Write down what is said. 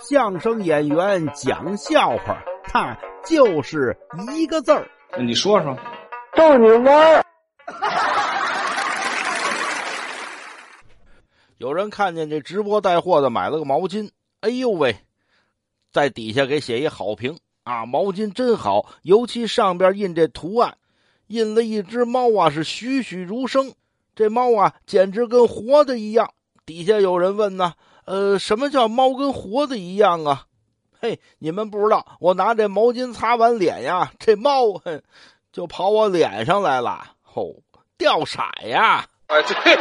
相声演员讲笑话，他就是一个字儿。你说说，逗你玩儿。有人看见这直播带货的买了个毛巾，哎呦喂，在底下给写一好评啊！毛巾真好，尤其上边印这图案，印了一只猫啊，是栩栩如生。这猫啊，简直跟活的一样。底下有人问呢，呃，什么叫猫跟活的一样啊？嘿，你们不知道，我拿这毛巾擦完脸呀，这猫哼就跑我脸上来了，吼，掉色呀！啊，对。